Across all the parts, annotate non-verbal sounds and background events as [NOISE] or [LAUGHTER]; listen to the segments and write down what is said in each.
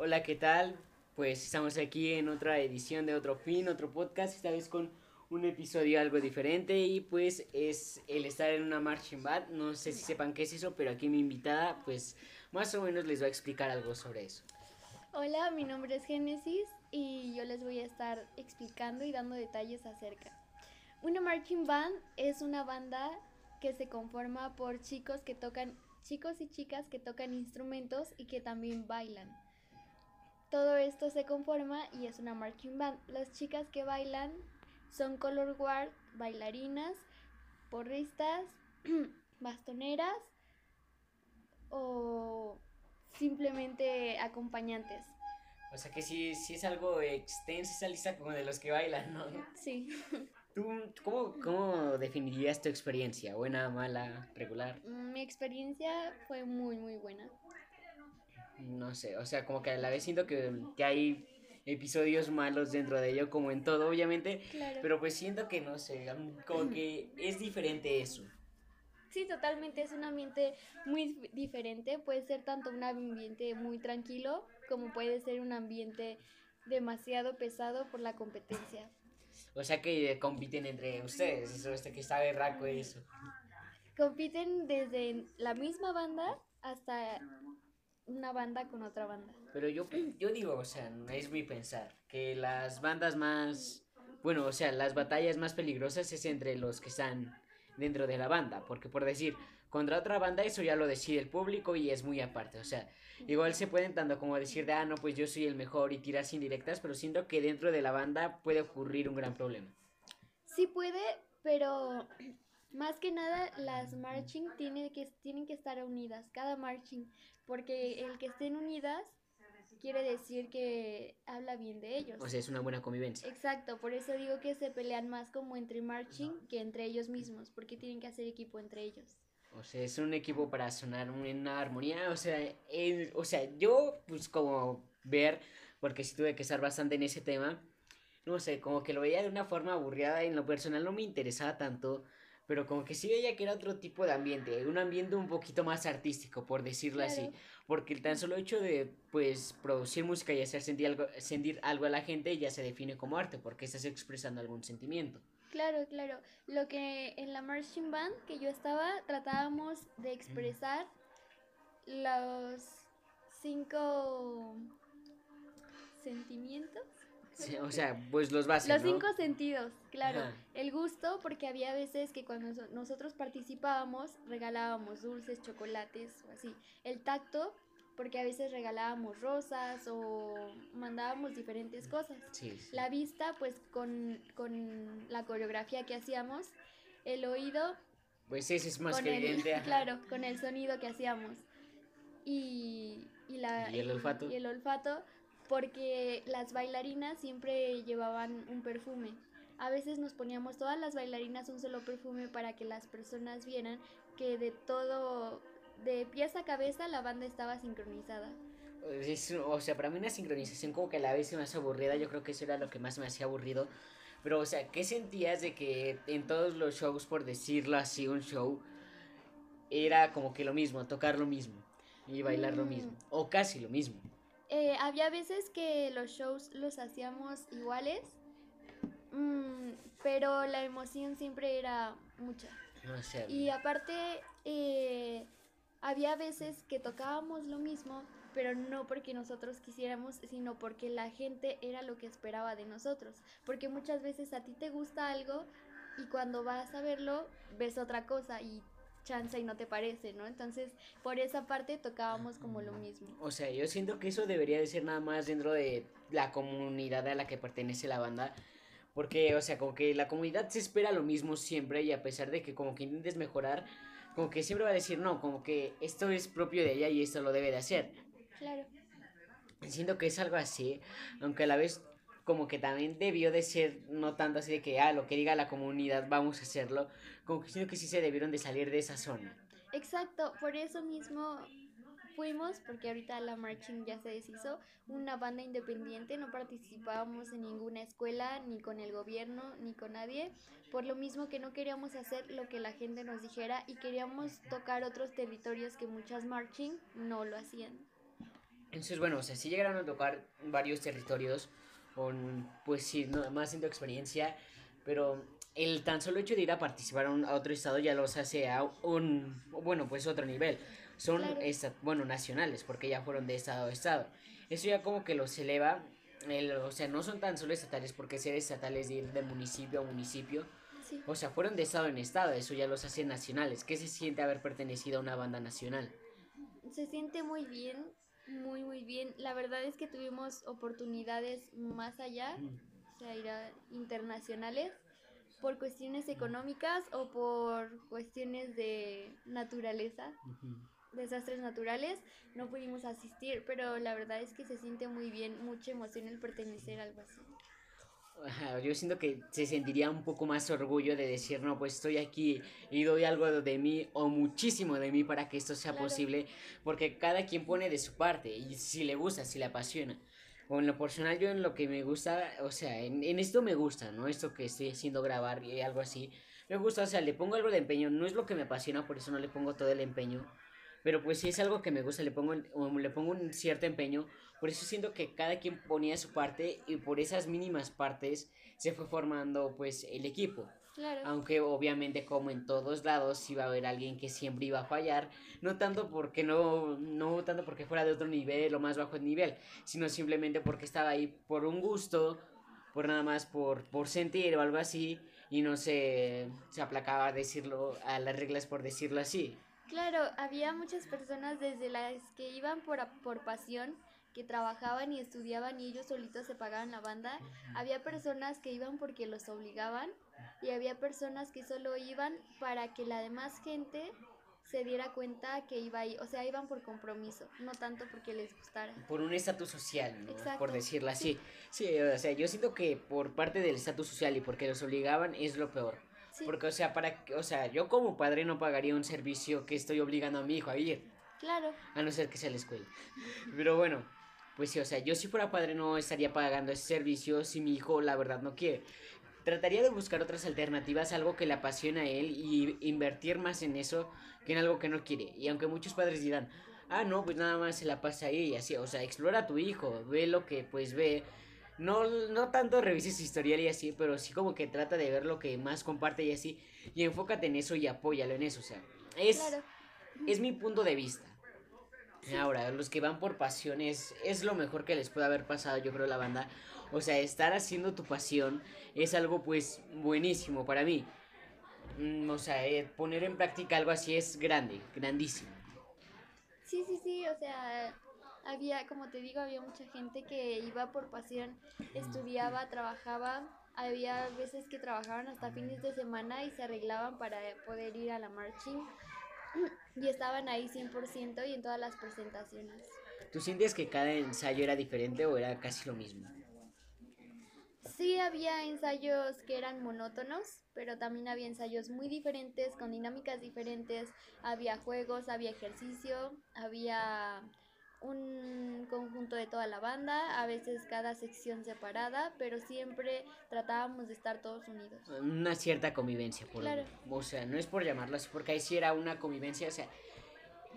Hola, ¿qué tal? Pues estamos aquí en otra edición de Otro Fin, otro podcast, esta vez con un episodio algo diferente y pues es el estar en una marching band. No sé si sepan qué es eso, pero aquí mi invitada pues más o menos les va a explicar algo sobre eso. Hola, mi nombre es Génesis y yo les voy a estar explicando y dando detalles acerca. Una marching band es una banda que se conforma por chicos que tocan chicos y chicas que tocan instrumentos y que también bailan. Todo esto se conforma y es una marching band. Las chicas que bailan son color guard, bailarinas, porristas, [CLEARS THROAT] bastoneras o simplemente acompañantes. O sea que sí, sí es algo extenso esa lista como de los que bailan, ¿no? Sí. ¿Tú cómo, cómo definirías tu experiencia? ¿Buena, mala, regular? Mi experiencia fue muy, muy buena. No sé, o sea, como que a la vez siento que, que hay episodios malos dentro de ello, como en todo, obviamente. Claro. Pero pues siento que no sé, como que es diferente eso. Sí, totalmente, es un ambiente muy diferente. Puede ser tanto un ambiente muy tranquilo como puede ser un ambiente demasiado pesado por la competencia. O sea que compiten entre ustedes, eso este que está berraco eso. Compiten desde la misma banda hasta una banda con otra banda. Pero yo, [CLEARS THROAT] yo digo, o sea, es mi pensar, que las bandas más, bueno, o sea, las batallas más peligrosas es entre los que están dentro de la banda, porque por decir, contra otra banda eso ya lo decide el público y es muy aparte, o sea, igual se pueden tanto como decir de, ah, no, pues yo soy el mejor y tirar sin directas, pero siento que dentro de la banda puede ocurrir un gran problema. Sí puede, pero más que nada las marching tienen que, tienen que estar unidas, cada marching, porque el que estén unidas quiere decir que habla bien de ellos. O sea, es una buena convivencia. Exacto, por eso digo que se pelean más como entre marching que entre ellos mismos, porque tienen que hacer equipo entre ellos. O sea, es un equipo para sonar en una armonía. O sea, el- o sea, yo, pues, como ver, porque sí tuve que estar bastante en ese tema. No sé, como que lo veía de una forma aburrida. En lo personal no me interesaba tanto. Pero como que sí veía que era otro tipo de ambiente. Un ambiente un poquito más artístico, por decirlo así. Porque el tan solo hecho de, pues, producir música y hacer sentir algo, sentir algo a la gente ya se define como arte. Porque estás expresando algún sentimiento. Claro, claro. Lo que en la marching band que yo estaba tratábamos de expresar los cinco sentimientos. Sí, o sea, pues los básicos. Los cinco sentidos, claro. Ajá. El gusto, porque había veces que cuando so- nosotros participábamos regalábamos dulces, chocolates o así. El tacto, porque a veces regalábamos rosas o mandábamos diferentes cosas. Sí, sí. La vista, pues con, con la coreografía que hacíamos. El oído, Pues ese es más con que el, [LAUGHS] evidente. ajá. claro, con el sonido que hacíamos. Y, y, la, Y el olfato. y el olfato, porque las bailarinas siempre llevaban un perfume. A veces nos poníamos todas las bailarinas un solo perfume para que las personas vieran que de todo, de pies a cabeza, la banda estaba sincronizada. Es- o sea, para mí una sincronización como que a la vez se me hace aburrida, yo creo que eso era lo que más me hacía aburrido. Pero, o sea, ¿qué sentías de que en todos los shows, por decirlo así, un show, era como que lo mismo, tocar lo mismo y bailar lo Mm. mismo? O casi lo mismo. Eh, había veces que los shows los hacíamos iguales, mm, pero la emoción siempre era mucha. Y aparte, eh, había veces que tocábamos lo mismo, pero no porque nosotros quisiéramos, sino porque la gente era lo que esperaba de nosotros. Porque muchas veces a ti te gusta algo y cuando vas a verlo ves otra cosa y chance y no te parece, ¿no? Entonces, por esa parte tocábamos como lo mismo. o sea, yo siento que eso debería de ser nada más dentro de la comunidad a la que pertenece la banda. Porque, o sea, como que la comunidad se espera lo mismo siempre y a pesar de que como que intentes mejorar, como que siempre va a decir, no, como que esto es propio de ella y esto lo debe de hacer. Claro. Siento que es algo así, aunque a la vez como que también debió de ser no tanto así de que, ah, lo que diga la comunidad, vamos a hacerlo, como que siento que sí se debieron de salir de esa zona. Exacto, por eso mismo fuimos, porque ahorita la marching ya se deshizo, una banda independiente, no participábamos en ninguna escuela, ni con el gobierno, ni con nadie, por lo mismo que no queríamos hacer lo que la gente nos dijera y queríamos tocar otros territorios que muchas marching no lo hacían. Entonces, bueno, o sea, sí llegaron a tocar varios territorios, con, pues sí, no, más en tu experiencia, pero el tan solo hecho de ir a participar a, un- a otro estado ya los hace a un, bueno, pues otro nivel. Son, Claro. esta- bueno, nacionales, porque ya fueron de estado a estado. Eso ya como que los eleva, el- o sea, no son tan solo estatales, porque ser estatales de ir de municipio a municipio, Sí. o sea, fueron de estado en estado, eso ya los hace nacionales. ¿Qué se siente haber pertenecido a una banda nacional? Se siente muy bien, muy, muy bien. La verdad es que tuvimos oportunidades más allá, o sea, ir a internacionales, por cuestiones económicas o por cuestiones de naturaleza, desastres naturales. No pudimos asistir, pero la verdad es que se siente muy bien, mucha emoción el pertenecer a algo así. Yo siento que se sentiría un poco más orgullo de decir, no, pues estoy aquí y doy algo de mí o muchísimo de mí para que esto sea Claro. posible, porque cada quien pone de su parte y si le gusta, si le apasiona. O en lo personal, yo en lo que me gusta, o sea, en, en esto me gusta, ¿no? Esto que estoy haciendo grabar y algo así, me gusta, o sea, le pongo algo de empeño, no es lo que me apasiona, por eso no le pongo todo el empeño, pero pues si es algo que me gusta, le pongo, o le pongo un cierto empeño, por eso siento que cada quien ponía su parte y por esas mínimas partes se fue formando pues el equipo. Claro. Aunque obviamente como en todos lados iba a haber alguien que siempre iba a fallar, no tanto porque no, no tanto porque fuera de otro nivel o más bajo el nivel, sino simplemente porque estaba ahí por un gusto, por nada más por, por sentir o algo así, y no se, se aplacaba a decirlo a las reglas por decirlo así. Claro, había muchas personas desde las que iban por, por pasión, que trabajaban y estudiaban y ellos solitos se pagaban la banda. Había personas que iban porque los obligaban y había personas que solo iban para que la demás gente se diera cuenta que iba ahí, o sea, iban por compromiso, no tanto porque les gustara. por un estatus social, ¿no? Por decirlo así. Sí, o sea, yo siento que por parte del estatus social y porque los obligaban es lo peor. Sí, Porque, o sea, para, o sea, yo como padre no pagaría un servicio que estoy obligando a mi hijo a ir, claro, a no ser que sea la escuela. Pero bueno, pues sí, o sea, yo si fuera padre no estaría pagando ese servicio si mi hijo la verdad no quiere. Trataría de buscar otras alternativas, algo que le apasiona a él y invertir más en eso que en algo que no quiere. Y aunque muchos padres dirán, ah, no, pues nada más se la pasa ahí y así, o sea, explora a tu hijo, ve lo que pues ve. No, no tanto revises su historial y así, pero sí como que trata de ver lo que más comparte y así. Y enfócate en eso y apóyalo en eso, o sea. Es, claro. es mi punto de vista. Ahora, los que van por pasión es, es lo mejor que les puede haber pasado, yo creo, la banda. O sea, estar haciendo tu pasión es algo, pues, buenísimo para mí. Mm, o sea, eh, poner en práctica algo así es grande, grandísimo. Sí, sí, sí, o sea, había, como te digo, había mucha gente que iba por pasión, estudiaba, trabajaba, había veces que trabajaban hasta fines de semana y se arreglaban para poder ir a la marching y estaban ahí 100% y en todas las presentaciones. ¿Tú sientes que cada ensayo era diferente o era casi lo mismo? Sí había ensayos que eran monótonos, pero también había ensayos muy diferentes, con dinámicas diferentes, había juegos, había ejercicio, había un conjunto de toda la banda, a veces cada sección separada, pero siempre tratábamos de estar todos unidos. Una cierta convivencia, por Claro. O sea, no es por llamarlo así, porque ahí sí era una convivencia, o sea,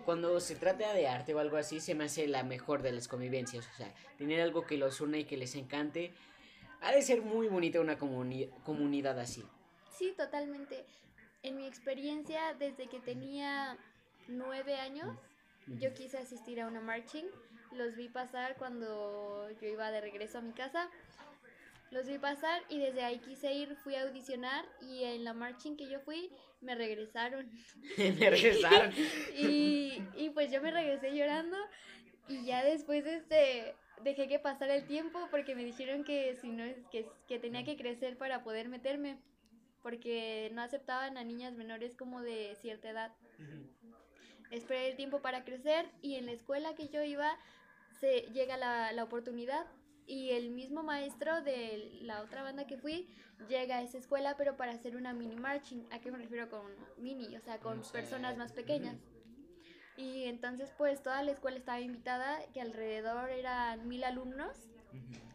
cuando se trata de arte o algo así, se me hace la mejor de las convivencias, o sea, tener algo que los une y que les encante, ha de ser muy bonita una comuni- comunidad así. Sí, totalmente. En mi experiencia, desde que tenía nueve años, yo quise asistir a una marching. Los vi pasar cuando yo iba de regreso a mi casa. Los vi pasar y desde ahí quise ir, fui a audicionar y en la marching que yo fui me regresaron. [LAUGHS] me regresaron. [LAUGHS] Y, y pues yo me regresé llorando y ya después este dejé que pasara el tiempo porque me dijeron que si no que, que tenía que crecer para poder meterme porque no aceptaban a niñas menores como de cierta edad. Esperé el tiempo para crecer y en la escuela que yo iba se llega la, la oportunidad y el mismo maestro de la otra banda que fui llega a esa escuela pero para hacer una mini marching. ¿A qué me refiero con mini? O sea, con personas más pequeñas. Y entonces pues toda la escuela estaba invitada, que alrededor eran mil alumnos.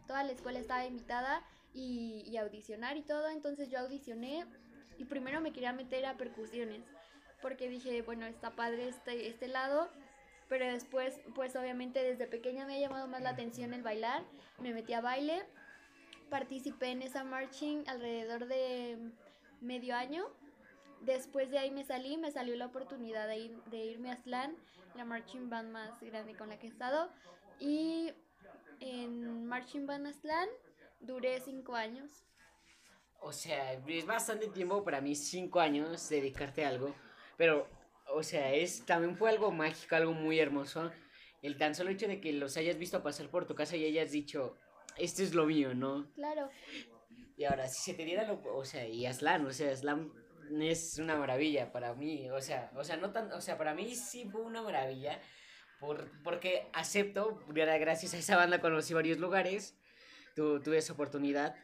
Toda la escuela estaba invitada y, y audicionar y todo. Entonces yo audicioné y primero me quería meter a percusiones. Porque dije, bueno, está padre este, este lado. pero después, pues obviamente desde pequeña me ha llamado más la atención el bailar, me metí a baile, participé en esa marching alrededor de medio año, después de ahí me salí, me salió la oportunidad de, de irme a Slan, la marching band más grande con la que he estado, y en marching band Aslan duré cinco años. O sea, es bastante tiempo para mí, cinco años, dedicarte a algo. Pero, o sea, es también fue algo mágico, algo muy hermoso. El tan solo hecho de que los hayas visto pasar por tu casa y hayas dicho, esto es lo mío, ¿no? Claro. Y ahora, si se te diera lo, o sea, y Aslan, o sea, Aslan es una maravilla para mí, o sea, o sea, no tan, o sea, para mí sí fue una maravilla, por, porque acepto, gracias a esa banda conocí varios lugares, tu, tuve esa oportunidad,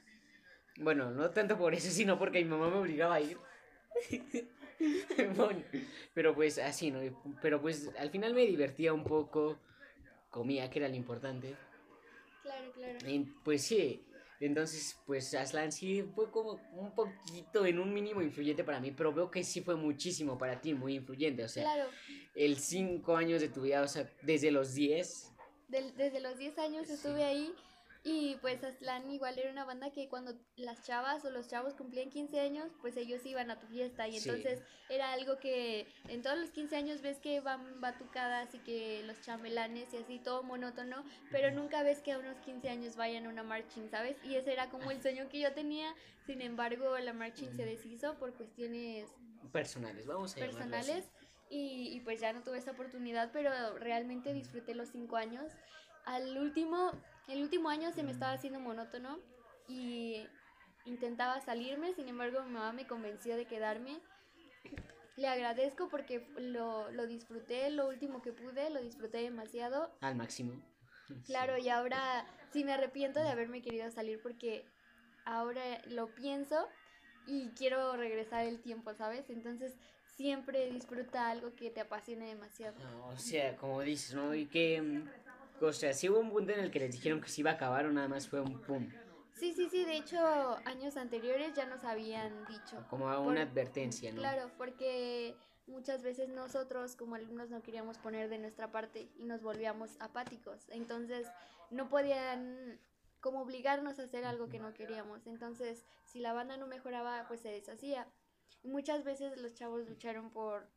bueno, no tanto por eso, sino porque mi mamá me obligaba a ir. [LAUGHS] [LAUGHS] bueno, pero pues así, ¿no? Pero pues al final me divertía un poco, comía, que era lo importante. Claro, claro. Y, pues sí, entonces pues Aslan sí fue como un poquito, en un mínimo influyente para mí, pero veo que sí fue muchísimo para ti, muy influyente, o sea, Claro. el cinco años de tu vida, o sea, desde los 10, Del- desde los 10 años Sí. estuve ahí y pues Aslan igual era una banda que cuando las chavas o los chavos cumplían 15 años, pues ellos iban a tu fiesta. Y Sí. entonces era algo que en todos los 15 años ves que van batucadas y que los chambelanes y así todo monótono, pero nunca ves que a unos 15 años vayan a una marching, ¿sabes? Y ese era como el sueño que yo tenía, sin embargo la marching se deshizo por cuestiones personales, vamos a personales y, y pues ya no tuve esa oportunidad, pero realmente disfruté los cinco años. Al último, el último año se me estaba haciendo monótono y intentaba salirme, sin embargo mi mamá me convenció de quedarme. Le agradezco porque lo, lo disfruté, lo último que pude, lo disfruté demasiado. Al máximo. [LAUGHS] Claro, y ahora sí me arrepiento de haberme querido salir porque ahora lo pienso y quiero regresar el tiempo, ¿sabes? Entonces siempre disfruta algo que te apasione demasiado. No, o sea, como dices, ¿no? Y que, mm, o sea, sí hubo un punto en el que les dijeron que se iba a acabar o nada más fue un pum, Sí, sí, sí, de hecho años anteriores ya nos habían dicho. como una Por- advertencia, ¿no? Claro, porque muchas veces nosotros como alumnos no queríamos poner de nuestra parte y nos volvíamos apáticos. Entonces no podían como obligarnos a hacer algo que no queríamos. Entonces si la banda no mejoraba, pues se deshacía. Y muchas veces los chavos lucharon por,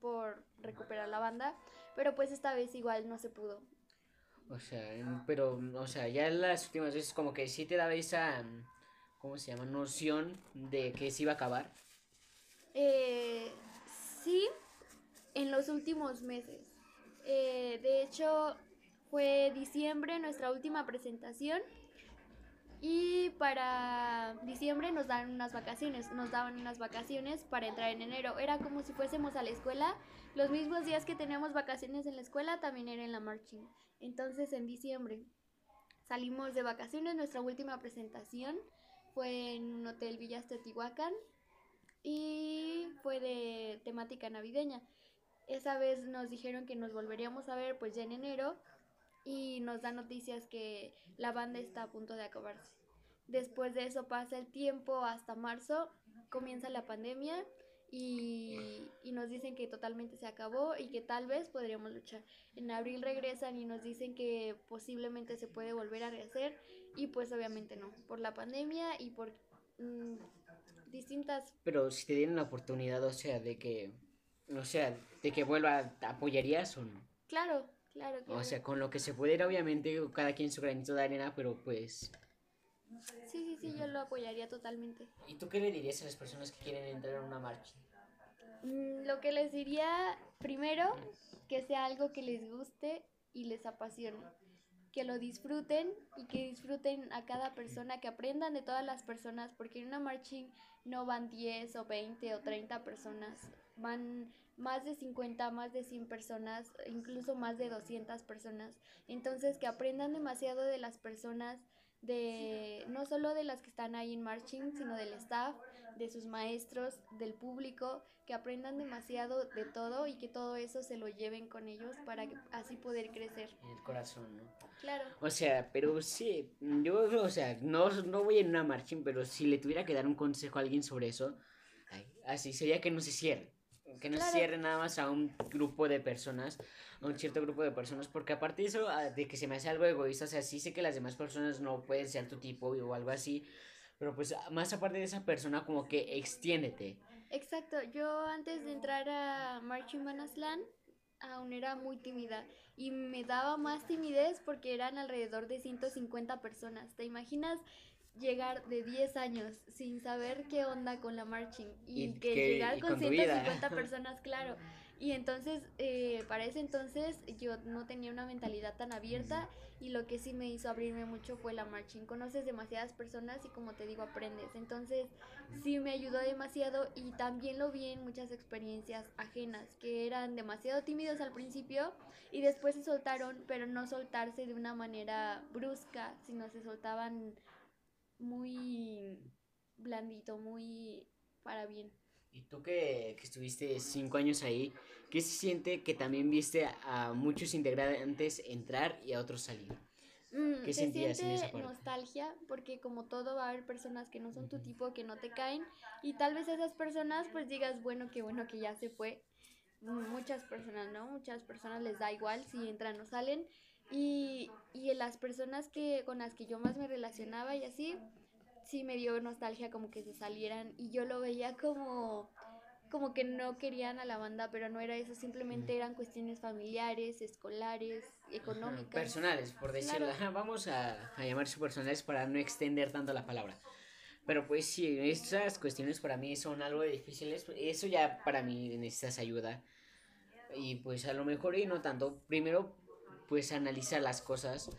por recuperar la banda, pero pues esta vez igual no se pudo. O sea, en- pero, o sea, ya las últimas veces como que sí te daba esa, ¿cómo se llama? Noción de que se iba a acabar. Eh, sí, en los últimos meses. Eh, de hecho, fue diciembre nuestra última presentación y para diciembre nos dan unas vacaciones, nos daban unas vacaciones para entrar en enero. Era como si fuésemos a la escuela. Los mismos días que teníamos vacaciones en la escuela también era en la marching. Entonces en diciembre salimos de vacaciones, nuestra última presentación fue en un hotel Villas Teotihuacán y fue de temática navideña. Esa vez nos dijeron que nos volveríamos a ver pues ya en enero y nos dan noticias que la banda está a punto de acabarse. Después de eso pasa el tiempo hasta marzo, comienza la pandemia y, y nos dicen que totalmente se acabó y que tal vez podríamos luchar. En abril regresan y nos dicen que posiblemente se puede volver a rehacer y pues obviamente no, por la pandemia y por mm, distintas Pero si te dieran la oportunidad, o sea, de que, o sea, de que vuelva, ¿te ¿apoyarías o no? Claro, claro, O claro. sea, con lo que se pudiera, obviamente, cada quien su granito de arena, pero pues... sí, sí, sí, yo lo apoyaría totalmente. ¿Y tú qué le dirías a las personas que quieren entrar a una marcha? Mm, Lo que les diría primero, que sea algo que les guste y les apasione. Que lo disfruten y que disfruten a cada persona, que aprendan de todas las personas, porque en una marching no van 10 o 20 o 30 personas, van más de 50, más de 100 personas, incluso más de 200 personas. Entonces, que aprendan demasiado de las personas, de no solo de las que están ahí en marching, sino del staff, de sus maestros, del público, que aprendan demasiado de todo y que todo eso se lo lleven con ellos para que- así poder crecer. En el corazón, ¿no? Claro. O sea, pero sí, yo, o sea, no, no voy en una marching, pero si le tuviera que dar un consejo a alguien sobre eso, ay, así sería que no se cierre. Que no Claro. se cierre nada más a un grupo de personas, a un cierto grupo de personas, porque aparte de eso, ah, de que se me hace algo egoísta, o sea, sí sé que las demás personas no pueden ser tu tipo o algo así, pero pues más aparte de esa persona, como que extiéndete. Exacto, yo antes de entrar a Marching Band Aslan aún era muy tímida y me daba más timidez porque eran alrededor de 150 personas. ¿Te imaginas llegar de 10 años sin saber qué onda con la marching y, Y que, que- llegar y con, con tu 150 vida. [LAUGHS] personas, claro? Y entonces, eh, para ese entonces yo no tenía una mentalidad tan abierta y lo que sí me hizo abrirme mucho fue la marching. Conoces demasiadas personas y como te digo, aprendes. Entonces, sí me ayudó demasiado y también lo vi en muchas experiencias ajenas que eran demasiado tímidos al principio y después se soltaron, pero no soltarse de una manera brusca, sino se soltaban muy blandito, muy para bien. Y tú que, que estuviste cinco años ahí, ¿qué se siente que también viste a, muchos integrantes entrar y a otros salir? Mm, ¿Qué se sentías en esa siente parte? nostalgia porque como todo va a haber personas que no son tu tipo, que no te caen y tal vez esas personas pues digas, bueno, qué bueno que ya se fue. Muchas personas, ¿no? Muchas personas les da igual si entran o salen y, y en las personas que con las que yo más me relacionaba y así, sí me dio nostalgia como que se salieran y yo lo veía como como que no querían a la banda, pero no era eso, simplemente eran cuestiones familiares, escolares, económicas. Personales, por decirlo. Claro. Vamos a, a llamarse personales para no extender tanto la palabra. Pero pues sí, estas cuestiones para mí son algo difíciles. Eso ya para mí necesitas ayuda. Y pues a lo mejor y no tanto. Primero, pues analizar las cosas.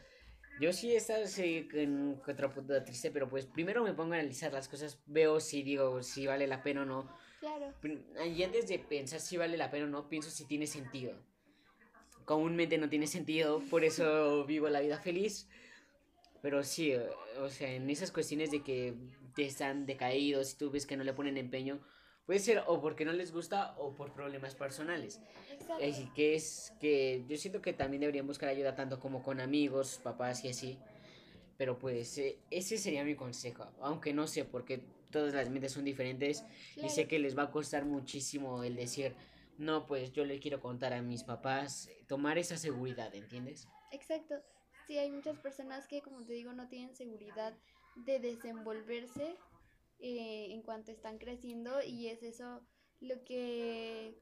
Yo sí he estado sí, en otro punto triste, pero pues primero me pongo a analizar las cosas. Veo si digo si vale la pena o no. Claro. Y antes de pensar si vale la pena o no, pienso si tiene sentido. Comúnmente no tiene sentido, por eso vivo la vida feliz. Pero sí, o sea, en esas cuestiones de que te están decaídos y tú ves que no le ponen empeño, puede ser o porque no les gusta o por problemas personales. Así que es que yo siento que también deberían buscar ayuda tanto como con amigos, papás y así. Pero pues eh, ese sería mi consejo, aunque no sé, porque todas las mentes son diferentes y sé que les va a costar muchísimo el decir, no, pues yo le quiero contar a mis papás, tomar esa seguridad, ¿entiendes? Exacto. Sí, hay muchas personas que, como te digo, no tienen seguridad de desenvolverse eh, en cuanto están creciendo y es eso lo que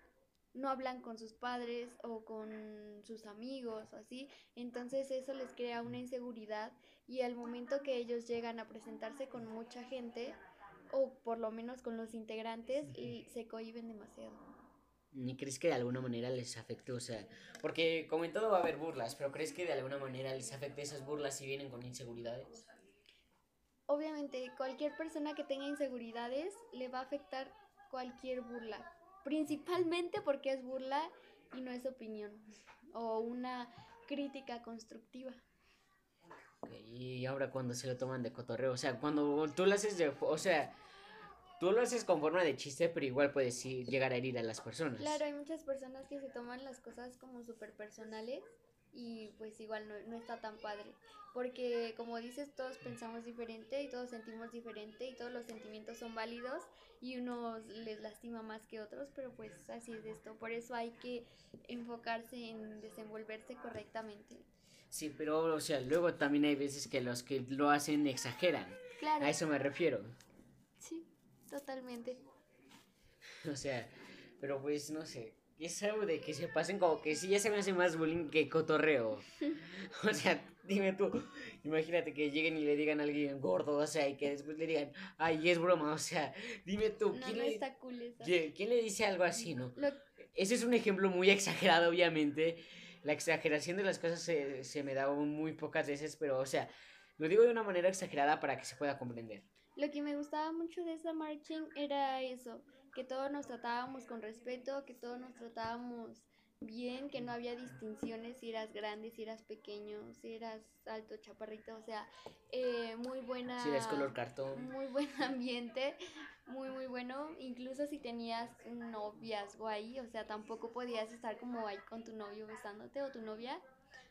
no hablan con sus padres o con sus amigos o así. Entonces eso les crea una inseguridad y al momento que ellos llegan a presentarse con mucha gente o por lo menos con los integrantes y se cohiben demasiado. ¿Y crees que de alguna manera les afecte? O sea, porque como en todo va a haber burlas, pero ¿crees que de alguna manera les afecte esas burlas si vienen con inseguridades? Obviamente, cualquier persona que tenga inseguridades le va a afectar cualquier burla, principalmente porque es burla y no es opinión o una crítica constructiva. Y ahora cuando se lo toman de cotorreo, o sea, cuando tú lo haces de... O sea, tú lo haces con forma de chiste, pero igual puedes llegar a herir a las personas. Claro, hay muchas personas que se toman las cosas como súper personales y pues igual no, no está tan padre. Porque como dices, todos pensamos diferente y todos sentimos diferente y todos los sentimientos son válidos y unos les lastima más que otros, pero pues así es esto. Por eso hay que enfocarse en desenvolverse correctamente. Sí, pero, o sea, luego también hay veces que los que lo hacen exageran. Claro, A eso me refiero. sí, totalmente. [LAUGHS] O sea, pero pues no sé. Es algo de que se pasen como que sí ya se me hace más bullying que cotorreo. [LAUGHS] O sea, dime tú, imagínate que lleguen y le digan a alguien gordo, o sea, y que después le digan, ay, es broma, o sea, dime tú, No, ¿quién, no le, está cool eso. ¿quién- quién le dice algo así, no? Lo- Ese es un ejemplo muy exagerado, obviamente. La exageración de las cosas se, se me da muy pocas veces, pero, o sea, lo digo de una manera exagerada para que se pueda comprender. Lo que me gustaba mucho de esa marching era eso, que todos nos tratábamos con respeto, que todos nos tratábamos bien, que no había distinciones si eras grande, si eras pequeño, si eras alto, chaparrito, o sea, eh, muy buena, Si es color cartón. muy buen [LAUGHS] ambiente, muy muy bueno, incluso si tenías noviazgo ahí, o sea, tampoco podías estar como ahí con tu novio besándote o tu novia,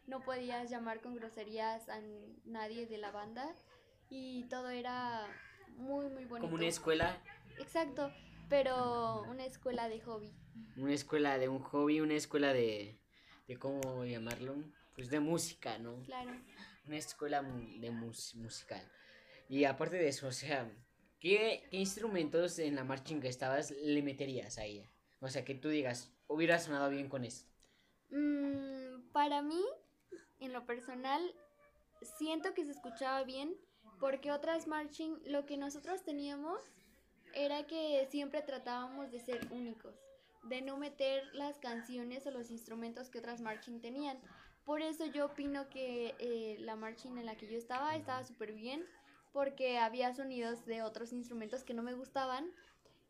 no podías llamar con groserías a nadie de la banda y todo era muy muy bonito. Como una escuela. Exacto, pero una escuela de hobby. Una escuela de un hobby, una escuela de, de ¿cómo llamarlo? Pues de música, ¿no? Claro. Una escuela de mus- musical. Y aparte de eso, o sea, ¿qué, qué instrumentos en la marching que estabas le meterías a ella? O sea, que tú digas, hubiera sonado bien con eso. Mm, para mí, en lo personal, siento que se escuchaba bien porque otras marching, lo que nosotros teníamos era que siempre tratábamos de ser únicos, de no meter las canciones o los instrumentos que otras marching tenían. Por eso yo opino que eh, la marching en la que yo estaba estaba súper bien porque había sonidos de otros instrumentos que no me gustaban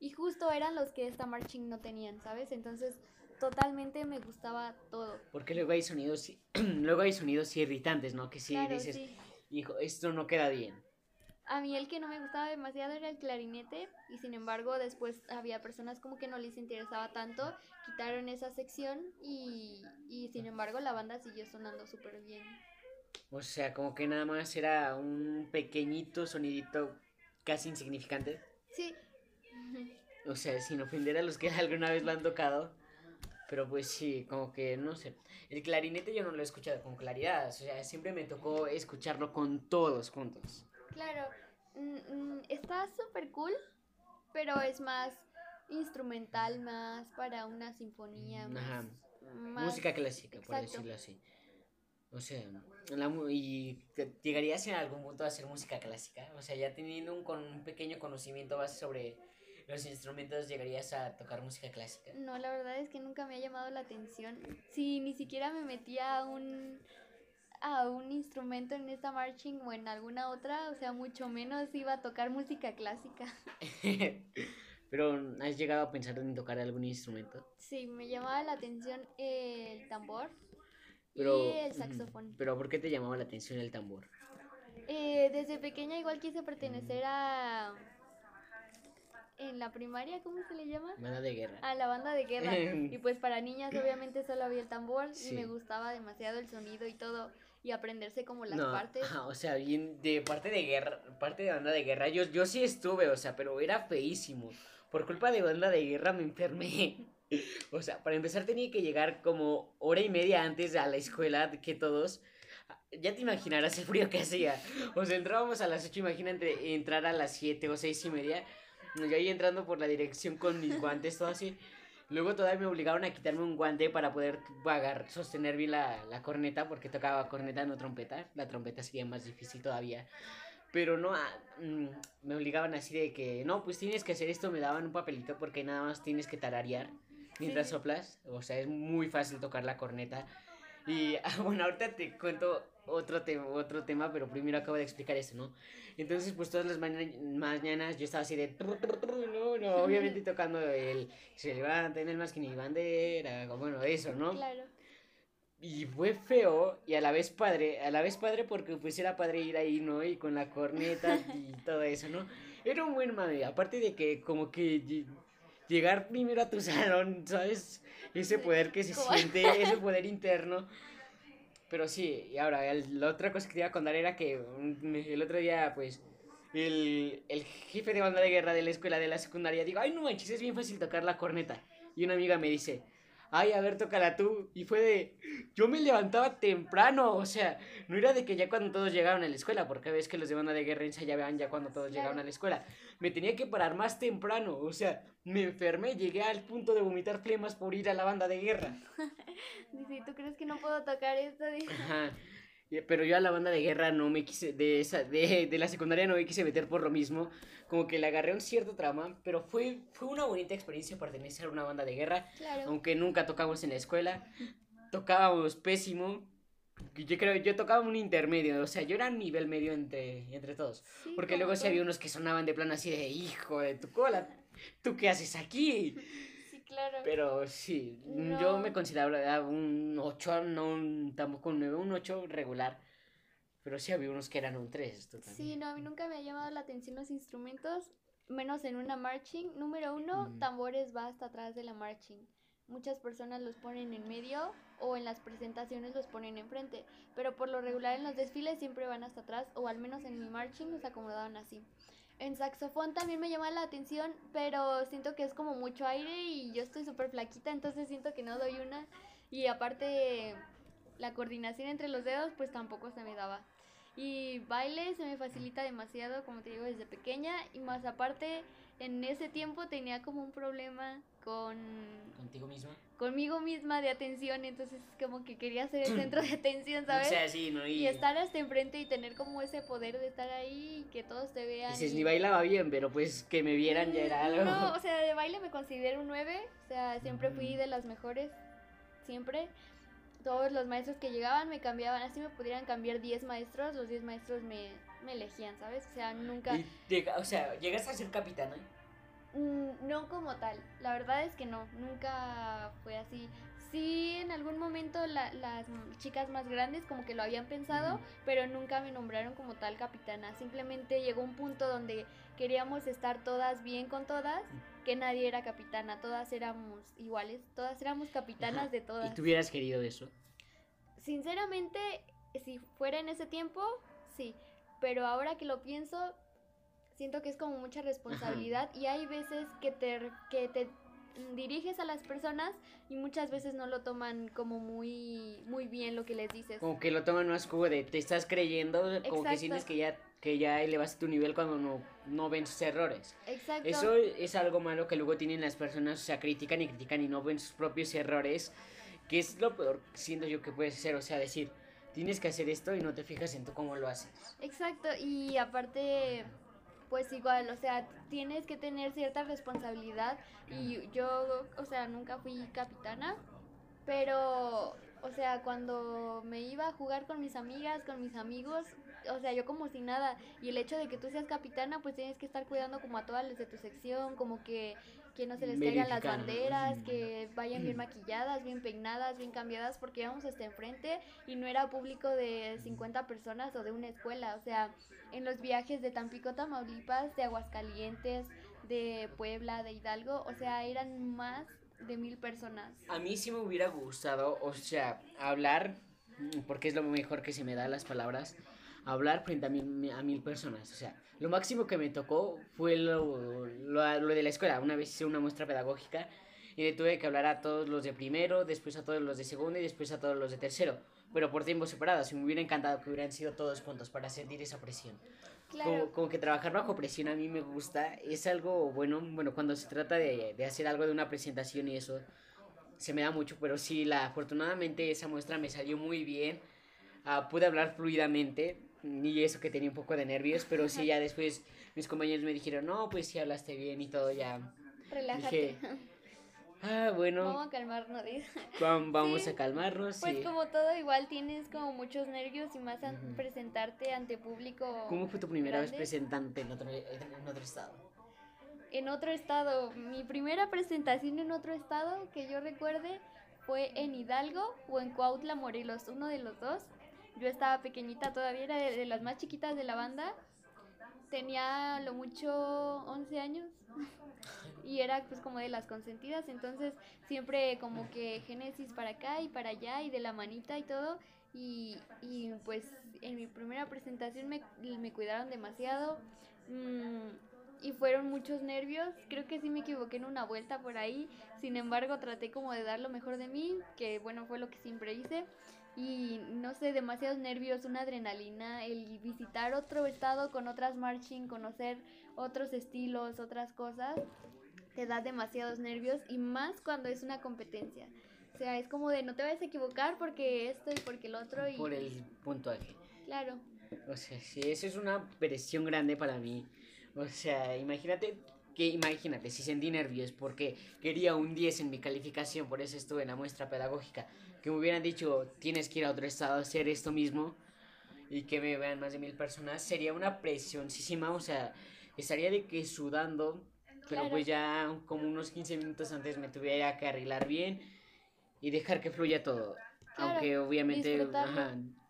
y justo eran los que esta marching no tenían, ¿sabes? Entonces totalmente me gustaba todo. Porque luego hay sonidos, [CLEARS THROAT] luego hay sonidos irritantes, ¿no? Que sí Claro, dices, sí. hijo, esto no queda bien. A mí el que no me gustaba demasiado era el clarinete y sin embargo después había personas como que no les interesaba tanto, quitaron esa sección y, y sin embargo la banda siguió sonando súper bien. O sea, como que nada más era un pequeñito sonidito casi insignificante. Sí, O sea, sin ofender a los que [LAUGHS] alguna vez lo han tocado. Pero pues sí, como que no sé. El clarinete yo no lo he escuchado con claridad. O sea, siempre me tocó escucharlo con todos juntos. Claro, mm, mm, está súper cool, pero es más instrumental, más para una sinfonía, más... Ajá. más- Música clásica, por decirlo así. O sea, la y te- llegarías en algún punto a hacer música clásica. O sea, ya teniendo un, con un pequeño conocimiento base sobre los instrumentos, llegarías a tocar música clásica. No, la verdad es que nunca me ha llamado la atención. Si ni siquiera me metía a un a un instrumento en esta marching o en alguna otra, o sea, mucho menos iba a tocar música clásica. [LAUGHS] Pero, ¿has llegado a pensar en tocar algún instrumento? Sí, me llamaba la atención el tambor Pero, y el saxofón. Pero, ¿por qué te llamaba la atención el tambor? Eh, desde pequeña igual quise pertenecer a en la primaria, ¿cómo se le llama? Banda de guerra. A la banda de guerra. [LAUGHS] y pues para niñas obviamente solo había el tambor Sí. y me gustaba demasiado el sonido y todo y aprenderse como las no, partes. ajá, o sea, bien de parte de guerra, parte de banda de guerra, yo, yo sí estuve, o sea, pero era feísimo. Por culpa de banda de guerra me enfermé. [LAUGHS] O sea, para empezar tenía que llegar como hora y media antes a la escuela que todos. Ya te imaginarás el frío que hacía. O sea, entrábamos a las 8, imagínate entrar a las 7 o seis y media. Yo ahí entrando por la dirección con mis guantes, todo así. Luego todavía me obligaron a quitarme un guante para poder agar- sostener bien la, la corneta, porque tocaba corneta, no trompeta. La trompeta sería más difícil todavía. Pero no, ah, mm, me obligaban así de que, no, pues tienes que hacer esto, me daban un papelito porque nada más tienes que tararear mientras Sí. soplas. O sea, es muy fácil tocar la corneta. Y [LAUGHS] ah, bueno, ahorita te cuento otro, tema otro tema, pero primero acabo de explicar esto, ¿no? Entonces, pues todas las maña- mañanas yo estaba así de... tru, tru, tru, No, no, [LAUGHS] obviamente tocando el... Se levanta en el más que ni bandera, bueno, eso, ¿no? Claro. Y fue feo y a la vez padre, a la vez padre porque pues era padre ir ahí, ¿no? Y con la corneta y [LAUGHS] todo eso, ¿no? Era un buen mame, aparte de que como que lle- llegar primero a tu salón, ¿sabes? Ese poder que se siente, [LAUGHS] ese poder interno. Pero sí, y ahora, el- la otra cosa que te iba a contar era que mm, el otro día, pues, el, el jefe de banda de guerra de la escuela de la secundaria, digo, ay, no manches, es bien fácil tocar la corneta. Y una amiga me dice, ay, a ver, tócala tú. Y fue de, yo me levantaba temprano, o sea, no era de que ya cuando todos llegaron a la escuela, porque ves que los de banda de guerra ensayaban ya cuando todos llegaron a la escuela. Me tenía que parar más temprano, o sea, me enfermé, llegué al punto de vomitar flemas por ir a la banda de guerra. [LAUGHS] Dice, ¿tú crees que no puedo tocar esto? Dice, Ajá. [LAUGHS] [LAUGHS] Pero yo a la banda de guerra no me quise, de, esa, de, de la secundaria no me quise meter por lo mismo. Como que le agarré un cierto trama, pero fue, fue una bonita experiencia pertenecer a una banda de guerra. claro. Aunque nunca tocamos en la escuela, tocábamos pésimo. Yo creo, yo tocaba un intermedio, o sea, yo era un nivel medio entre, entre todos. Sí, Porque luego sí había unos que sonaban de plano así de, hijo de tu cola, ¿tú qué haces aquí? Claro. Pero sí, No. yo me consideraba un 8, no un, tampoco un 9, un 8 regular. Pero sí había unos que eran un 3. Sí, no, a mí nunca me ha llamado la atención los instrumentos, menos en una marching. Número uno, tambores va hasta atrás de la marching. Muchas personas los ponen en medio o en las presentaciones los ponen enfrente, pero por lo regular en los desfiles siempre van hasta atrás, o al menos en mi marching los acomodaban así. En saxofón también me llama la atención, pero siento que es como mucho aire y yo estoy súper flaquita, entonces siento que no doy una. Y aparte, la coordinación entre los dedos, pues tampoco se me daba. Y baile se me facilita demasiado, como te digo, desde pequeña. Y más aparte, en ese tiempo tenía como un problema con... ¿Contigo misma? Conmigo misma de atención, entonces como que quería ser el [CLEARS THROAT] centro de atención, ¿sabes? O sea, sí, ¿no? Y, estar hasta enfrente y tener como ese poder de estar ahí y que todos te vean. Dices, y... ni bailaba bien, pero pues que me vieran ya era algo. No, o [LAUGHS] sea, de baile me considero un 9, o sea, siempre fui de las mejores, siempre todos los maestros que llegaban me cambiaban, así me pudieran cambiar 10 maestros, los 10 maestros me, me, elegían, ¿sabes? O sea, nunca... o sea, ¿llegas a ser capitana? Mm, no como tal, la verdad es que no, nunca fue así. Sí, en algún momento las chicas más grandes como que lo habían pensado, pero nunca me nombraron como tal capitana. Simplemente llegó un punto donde queríamos estar todas bien con todas que nadie era capitana, todas éramos iguales, todas éramos capitanas de todas. ¿Y tú hubieras querido eso? Sinceramente, si fuera en ese tiempo, sí, pero ahora que lo pienso, siento que es como mucha responsabilidad y hay veces que te, que te diriges a las personas y muchas veces no lo toman como muy muy bien lo que les dices. Como que lo toman más como de te estás creyendo, como que sientes que ya que ya elevaste tu nivel cuando no, no ven sus errores. Exacto. Eso es algo malo que luego tienen las personas, o sea, critican y critican y no ven sus propios errores, que es lo peor, siento yo que puede ser, o sea, decir, tienes que hacer esto y no te fijas en tú cómo lo haces. Exacto, y aparte, pues igual, o sea, tienes que tener cierta responsabilidad. Y yo, o sea, nunca fui capitana, pero, o sea, cuando me iba a jugar con mis amigas, con mis amigos, o sea, yo como si nada. Y el hecho de que tú seas capitana, pues tienes que estar cuidando como a todas las de tu sección, como que, que no se les caigan las banderas, que vayan bien [CLEARS THROAT] maquilladas, bien peinadas, bien cambiadas, porque íbamos hasta enfrente y no era público de 50 personas o de una escuela. O sea, en los viajes de Tampico, Tamaulipas, de Aguascalientes, de Puebla, de Hidalgo, o sea, eran más de mil personas. A mí sí me hubiera gustado, o sea, hablar, porque es lo mejor que se me da las palabras hablar frente a mil, a mil personas. O sea, lo máximo que me tocó fue lo, lo, de la escuela. Una vez hice una muestra pedagógica y le tuve que hablar a todos los de primero, después a todos los de segundo y después a todos los de tercero. Pero por tiempos separados. Y me hubiera encantado que hubieran sido todos juntos para sentir esa presión. Claro. Como, que trabajar bajo presión a mí me gusta. Es algo bueno, bueno, cuando se trata de, de hacer algo de una presentación y eso, se me da mucho. Pero sí, la, afortunadamente esa muestra me salió muy bien. Uh, pude hablar fluidamente y eso que tenía un poco de nervios, pero sí, ya después mis compañeros me dijeron, no, pues sí hablaste bien y todo, ya. Relájate. ah, bueno. Vamos a calmarnos. Vamos, a calmarnos. Pues como todo, igual tienes como muchos nervios y más a presentarte ante público. ¿Cómo fue tu primera vez presentante en otro, en otro estado? En otro estado. Mi primera presentación en otro estado que yo recuerde fue en Hidalgo o en Cuautla, Morelos, uno de los dos. Yo estaba pequeñita todavía, era de, las más chiquitas de la banda. Tenía lo mucho 11 años [LAUGHS] y era pues como de las consentidas, entonces siempre como que Génesis para acá y para allá y de la manita y todo. Y, y pues en mi primera presentación me, me cuidaron demasiado. Mm, y fueron muchos nervios. Creo que sí me equivoqué en una vuelta por ahí. Sin embargo, traté como de dar lo mejor de mí, que bueno, fue lo que siempre hice y no sé, demasiados nervios, una adrenalina, el visitar otro estado con otras marching, conocer otros estilos, otras cosas, te da demasiados nervios y más cuando es una competencia. O sea, es como de no te vayas a equivocar porque esto y porque el otro y... Por el puntuaje. Claro. O sea, sí, eso es una presión grande para mí. O sea, imagínate que imagínate, si sentí nervios porque quería un 10 en mi calificación, por eso estuve en la muestra pedagógica, que me hubieran dicho, tienes que ir a otro estado a hacer esto mismo y que me vean más de mil personas, sería una presionísima, o sea, estaría de que sudando, pero pues ya como unos 15 minutos antes me tuviera que arreglar bien y dejar que fluya todo. Aunque obviamente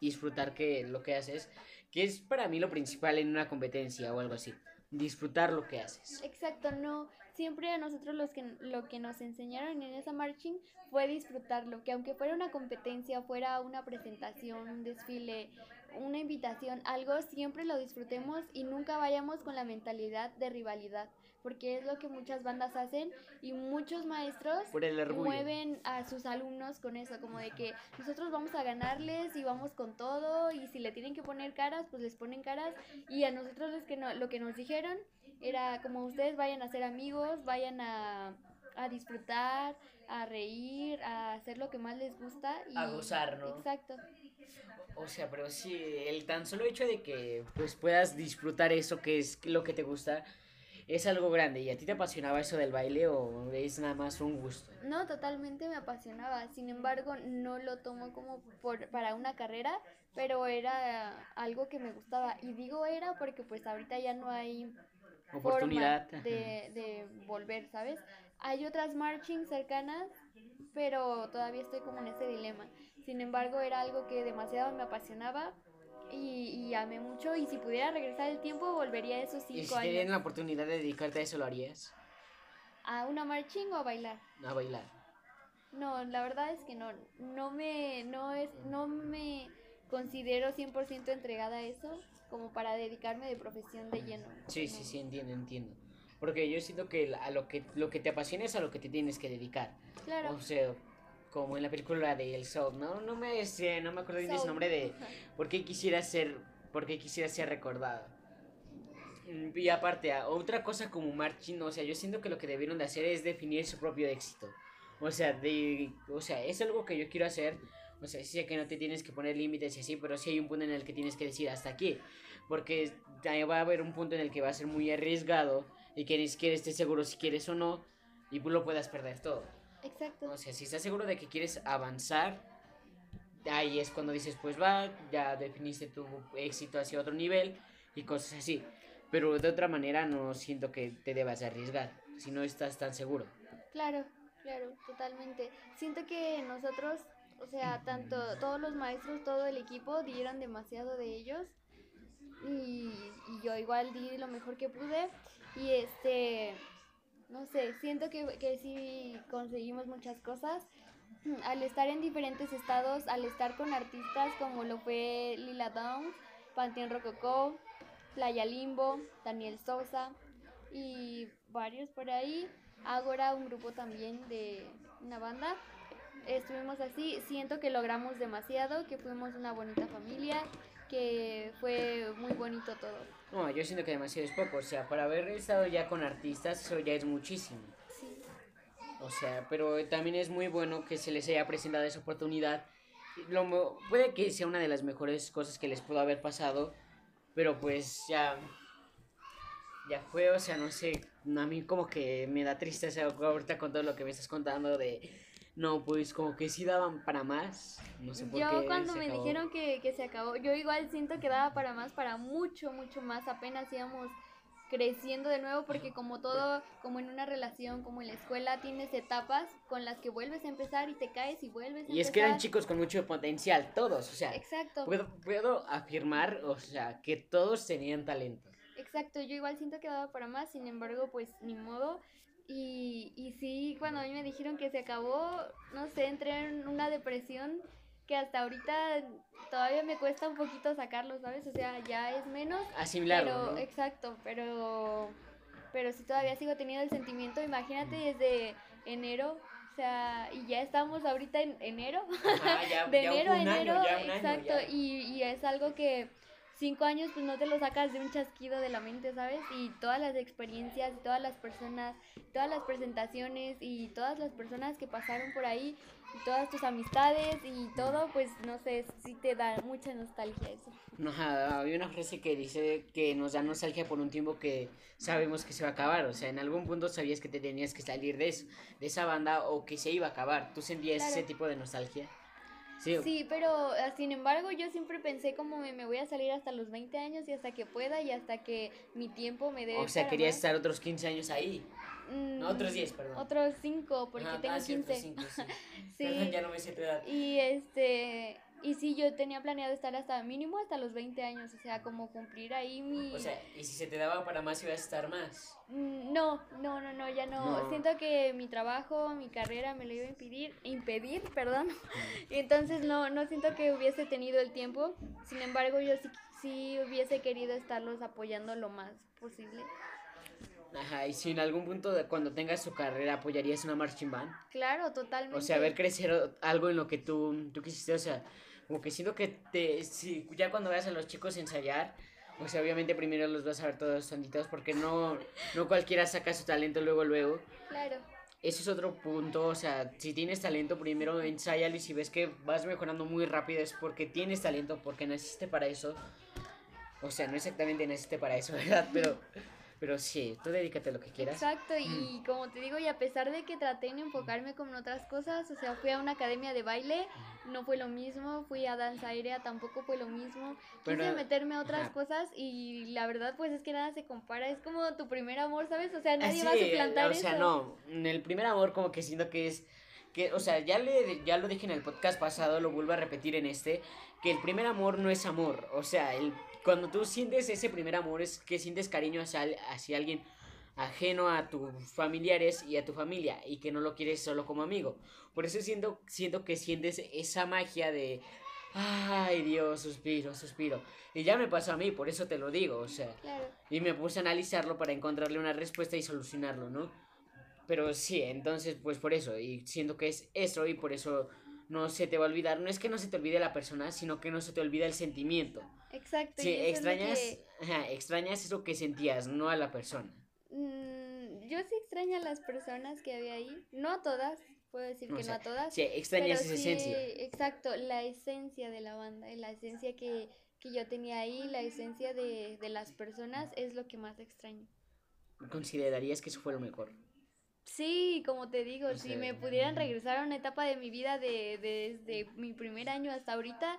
disfrutar que lo que haces, que es para mí lo principal en una competencia o algo así disfrutar lo que haces. Exacto, no. Siempre a nosotros los que, lo que nos enseñaron en esa marching fue disfrutarlo, que aunque fuera una competencia, fuera una presentación, un desfile una invitación, algo, siempre lo disfrutemos y nunca vayamos con la mentalidad de rivalidad, porque es lo que muchas bandas hacen y muchos maestros mueven a sus alumnos con eso, como de que nosotros vamos a ganarles y vamos con todo y si le tienen que poner caras, pues les ponen caras y a nosotros los que no, lo que nos dijeron era como ustedes vayan a ser amigos, vayan a, a disfrutar, a reír, a hacer lo que más les gusta. Y, a gozar, ¿no? Exacto. O sea, pero sí, el tan solo hecho de que pues puedas disfrutar eso que es lo que te gusta es algo grande. ¿Y a ti te apasionaba eso del baile o es nada más un gusto? No, totalmente me apasionaba. Sin embargo, no lo tomo como por, para una carrera, pero era algo que me gustaba. Y digo era porque pues ahorita ya no hay oportunidad de, de volver, ¿sabes? Hay otras marching cercanas, pero todavía estoy como en ese dilema. Sin embargo, era algo que demasiado me apasionaba y, y amé mucho. Y si pudiera regresar el tiempo, volvería a esos cinco ¿Y si años. la oportunidad de dedicarte a eso, lo harías? ¿A una marching o a bailar? A bailar. No, la verdad es que no. No me, no es, no me considero 100% entregada a eso como para dedicarme de profesión de lleno. Sí, sí, sí, entiendo, entiendo. Porque yo siento que a lo que lo que te apasiona es a lo que te tienes que dedicar. Claro. O sea, como en la película de El Soul, ¿no? No me, sé, no me acuerdo bien de su nombre de por qué quisiera ser, por qué quisiera ser recordado. Mm, y aparte, otra cosa como marching, o sea, yo siento que lo que debieron de hacer es definir su propio éxito. O sea, de, o sea, es algo que yo quiero hacer. O sea, sé que no te tienes que poner límites y así, pero sí hay un punto en el que tienes que decir hasta aquí. Porque va a haber un punto en el que va a ser muy arriesgado y que ni siquiera estés seguro si quieres o no y lo puedas perder todo. Exacto. O sea, si estás seguro de que quieres avanzar, ahí es cuando dices, pues va, ya definiste tu éxito hacia otro nivel y cosas así. Pero de otra manera no siento que te debas arriesgar si no estás tan seguro. Claro, claro, totalmente. Siento que nosotros, o sea, tanto todos los maestros, todo el equipo dieron demasiado de ellos y, y yo igual di lo mejor que pude y este no sé, siento que, que sí conseguimos muchas cosas. [CLEARS THROAT] Al estar en diferentes estados, al estar con artistas como lo fue Lila Downs, Panteón Rococó, Playa Limbo, Daniel Sosa y varios por ahí. Agora un grupo también de una banda. Estuvimos así, siento que logramos demasiado, que fuimos una bonita familia, que fue muy bonito todo. No, yo siento que demasiado es poco, o sea, para haber estado ya con artistas, eso ya es muchísimo. Sí. O sea, pero también es muy bueno que se les haya presentado esa oportunidad. Lo, puede que sea una de las mejores cosas que les pudo haber pasado, pero pues ya ya fue, o sea, no sé, a mí como que me da tristeza ahorita con todo lo que me estás contando de no, pues como que sí daban para más. No sé por yo cuando me dijeron que, que, se acabó, yo igual siento que daba para más, para mucho, mucho más. Apenas íbamos creciendo de nuevo porque como todo, como en una relación, como en la escuela, tienes etapas con las que vuelves a empezar y te caes y vuelves a Y es que eran chicos con mucho potencial, todos, o sea. Exacto. Puedo, puedo afirmar, o sea, que todos tenían talento. Exacto, yo igual siento que daba para más, sin embargo, pues ni modo. Y, y sí, cuando a mí me dijeron que se acabó, no sé, entré en una depresión que hasta ahorita todavía me cuesta un poquito sacarlo, ¿sabes? O sea, ya es menos. Asimilarlo. Pero, Exacto, pero, pero sí todavía sigo teniendo el sentimiento, imagínate desde enero, o sea, y ya estamos ahorita en enero. ya, [LAUGHS] de enero a enero, exacto, Y, y es algo que cinco años pues no te lo sacas de un chasquido de la mente, ¿sabes? Y todas las experiencias, todas las personas, todas las presentaciones y todas las personas que pasaron por ahí, y todas tus amistades y todo, pues no sé, sí te da mucha nostalgia eso. No, hay una frase que dice que nos da nostalgia por un tiempo que sabemos que se va a acabar, o sea, en algún punto sabías que te tenías que salir de eso, de esa banda o que se iba a acabar. ¿Tú sentías ese tipo de nostalgia? Sí. pero ah, sin embargo yo siempre pensé como me, voy a salir hasta los 20 años y hasta que pueda y hasta que mi tiempo me dé. O sea, quería estar otros 15 años ahí. no, otros 10, perdón. Otros 5, porque tengo 15. sí. [LAUGHS] sí. Perdón, ya no me sé tu edad. Y este Y sí, yo tenía planeado estar hasta mínimo hasta los 20 años, o sea, como cumplir ahí mi... O sea, ¿y si se te daba para más ibas a estar más? Mm, No, no, no, no, ya no. No. Siento que mi trabajo, mi carrera me lo iba a impedir, impedir, [LAUGHS] perdón. Entonces no, no siento que hubiese tenido el tiempo. Sin embargo, yo sí, sí hubiese querido estarlos apoyando lo más posible. Ajá, y si en algún punto de cuando tengas tu carrera apoyarías una marching band. Claro, totalmente. O sea, ver crecer algo en lo que tú, tú quisiste, o sea, como que siento que te, si ya cuando veas a los chicos ensayar, o sea, obviamente primero los vas a ver todos tonditos porque no, no cualquiera saca su talento luego, luego. Claro, Ese es otro punto, o sea, si tienes talento, primero ensáyalo y si ves que vas mejorando muy rápido es porque tienes talento, porque naciste para eso. O sea, no exactamente naciste para eso, [LAUGHS] ¿verdad? Pero, pero sí, tú dedícate a lo que quieras. exacto. Y como te digo, y a pesar de que traté en enfocarme como en otras cosas, o sea, fui a una academia de baile, no fue lo mismo. Fui a danza aérea, tampoco fue lo mismo. Quise Pero- meterme a otras ajá. cosas y la verdad, pues es que nada se compara. Es como tu primer amor, ¿sabes? O sea, nadie Así, va a suplantar o sea, eso. no, en el primer amor como que siento que es que, o sea, ya le ya lo dije en el podcast pasado, lo vuelvo a repetir en este, que el primer amor no es amor, o sea, el cuando tú sientes ese primer amor es que sientes cariño hacia, hacia alguien ajeno a tus familiares y a tu familia y que no lo quieres solo como amigo. Por eso siento siento que sientes esa magia de ay, Dios, suspiro, suspiro. Y ya me pasó a mí, por eso te lo digo, o sea, Claro. y me puse a analizarlo para encontrarle una respuesta y solucionarlo, ¿no? Pero sí, entonces, pues por eso, y siento que es eso y por eso no se te va a olvidar. No es que no se te olvide la persona, sino que no se te olvida el sentimiento. Exacto. Sí, eso es lo extrañas, que- ajá, extrañas eso que sentías, no a la persona. Mm, yo sí extraño a las personas que había ahí. No a todas, puedo decir O que sea, no a todas. Sí, extrañas esa sí, esencia. Exacto, la esencia de la banda, y la esencia que, que yo tenía ahí, la esencia de, de las personas es lo que más extraño. ¿Considerarías que eso fue lo mejor? Sí, como te digo, O si sea, me pudieran regresar a una etapa de mi vida de, desde mi primer año hasta ahorita,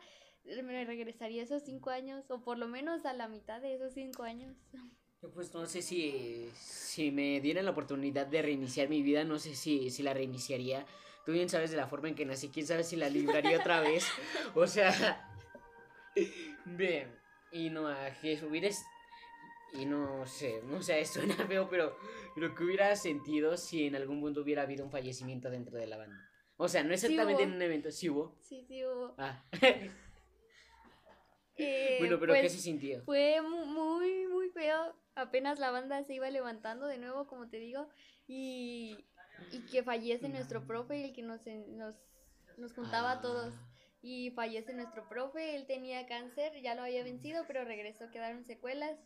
me regresaría esos cinco años, o por lo menos a la mitad de esos cinco años. Yo pues no sé si, si me dieran la oportunidad de reiniciar mi vida, no sé si, si la reiniciaría. Tú bien sabes de la forma en que nací, quién sabe si la libraría otra vez. O sea, [LAUGHS] bien. Y no, a Jesús hubieras... Y no sé, no sé, suena feo, pero lo que hubiera sentido si en algún punto hubiera habido un fallecimiento dentro de la banda. O sea, no exactamente hubo. en un evento, sí hubo. Sí, sí hubo. Ah. [LAUGHS] Eh, bueno, pero ¿qué pues, se sintió? Fue mu- muy, muy feo. Apenas la banda se iba levantando de nuevo, como te digo. Y, y que fallece nuestro profe, el que nos, nos, nos juntaba a todos. Ah. Y fallece nuestro profe, él tenía cáncer, ya lo había vencido, pero regresó, quedaron secuelas.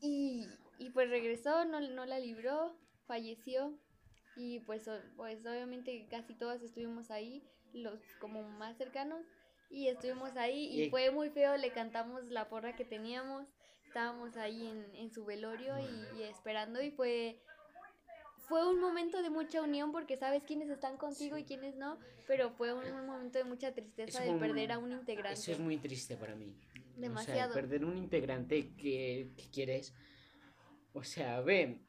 Y, y pues regresó, no, no la libró, falleció. Y pues, pues obviamente casi todos estuvimos ahí, los como más cercanos. Y estuvimos ahí y Y- fue muy feo, le cantamos la porra que teníamos. Estábamos ahí en, en su velorio y, y esperando y fue fue un momento de mucha unión porque sabes quiénes están contigo y quiénes no, pero fue un, un momento de mucha tristeza Eso de perder a un integrante. Eso es muy triste para mí. Demasiado. O sea, perder un integrante que, que quieres. O sea, ve.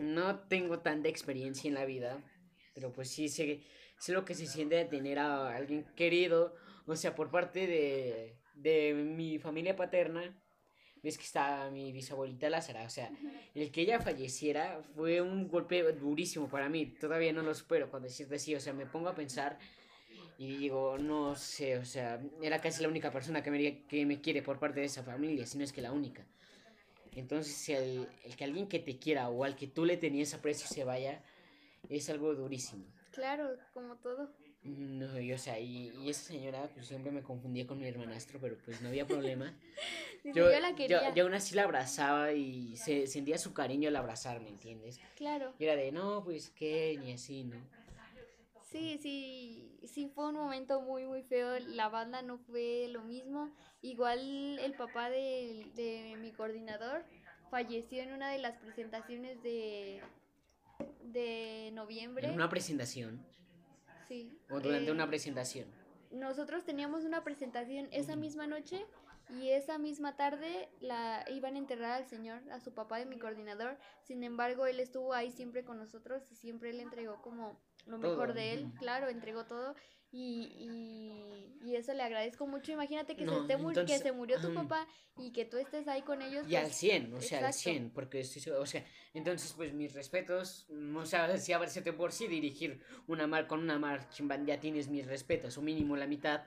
No tengo tanta experiencia en la vida. Pero pues sí sé, sé lo que se siente de tener a alguien querido. O sea, por parte de, de mi familia paterna. Ves que está mi bisabuelita Lázara. O sea, el que ella falleciera fue un golpe durísimo para mí. Todavía no lo supero cuando decirte así. O sea, me pongo a pensar y digo, no sé, o sea, era casi la única persona que me, que me quiere por parte de esa familia, si no es que la única. Entonces, el, el que alguien que te quiera o al que tú le tenías aprecio se vaya, es algo durísimo. Claro, como todo. No, y, o sea, y, y esa señora, pues siempre me confundía con mi hermanastro, pero pues no había problema. [LAUGHS] Yo, yo, la quería. yo, yo aún así la abrazaba y se, sentía su cariño al abrazarme, ¿entiendes? Claro. Y era de, no, pues qué, ni así, ¿no? Sí, sí, sí fue un momento muy, muy feo. La banda no fue lo mismo. Igual el papá de, de mi coordinador falleció en una de las presentaciones de, de noviembre. En una presentación, Sí. o durante eh, una presentación. Nosotros teníamos una presentación esa misma noche y esa misma tarde la iban a enterrar al señor, a su papá de mi coordinador. Sin embargo, él estuvo ahí siempre con nosotros y siempre le entregó como lo Todo, mejor de él, claro, entregó todo y, y, y eso le agradezco mucho. Imagínate que, se, esté entonces, que se murió tu papá y que tú estés ahí con ellos. Y al pues, 100, o sea, al exacto. 100, porque estoy o sea, entonces pues mis respetos, o sea, si a te por sí dirigir una mar con una marching band ya tienes mis respetos, o mínimo la mitad,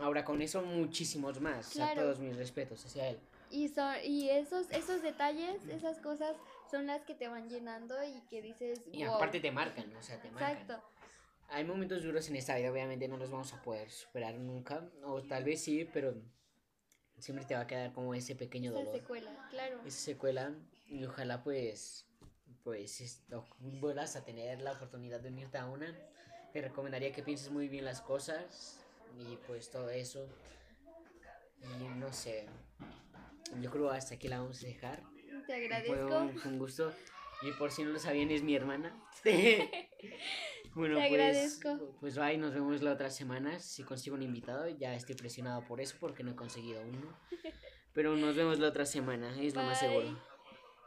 ahora con eso muchísimos más, o sea, Claro. todos mis respetos hacia él. Y, son, y esos, esos detalles, esas cosas son las que te van llenando y que dices, Y "Wow". aparte te marcan, o sea, te marcan. Exacto. Hay momentos duros en esta vida, obviamente no los vamos a poder superar nunca, o tal vez sí, pero siempre te va a quedar como ese pequeño Esa dolor. secuela, claro. esa secuela y ojalá pues pues esto, vuelvas a tener la oportunidad de unirte a una te recomendaría que pienses muy bien las cosas y pues todo eso y no sé yo creo hasta aquí la vamos a dejar. Te agradezco. un, fue un gusto. Y por si no lo sabían es mi hermana. [LAUGHS] [LAUGHS] Bueno Te pues agradezco. pues bye nos vemos la otra semana. Si consigo un invitado ya estoy presionado por eso porque no he conseguido uno. Pero nos vemos la otra semana es lo más seguro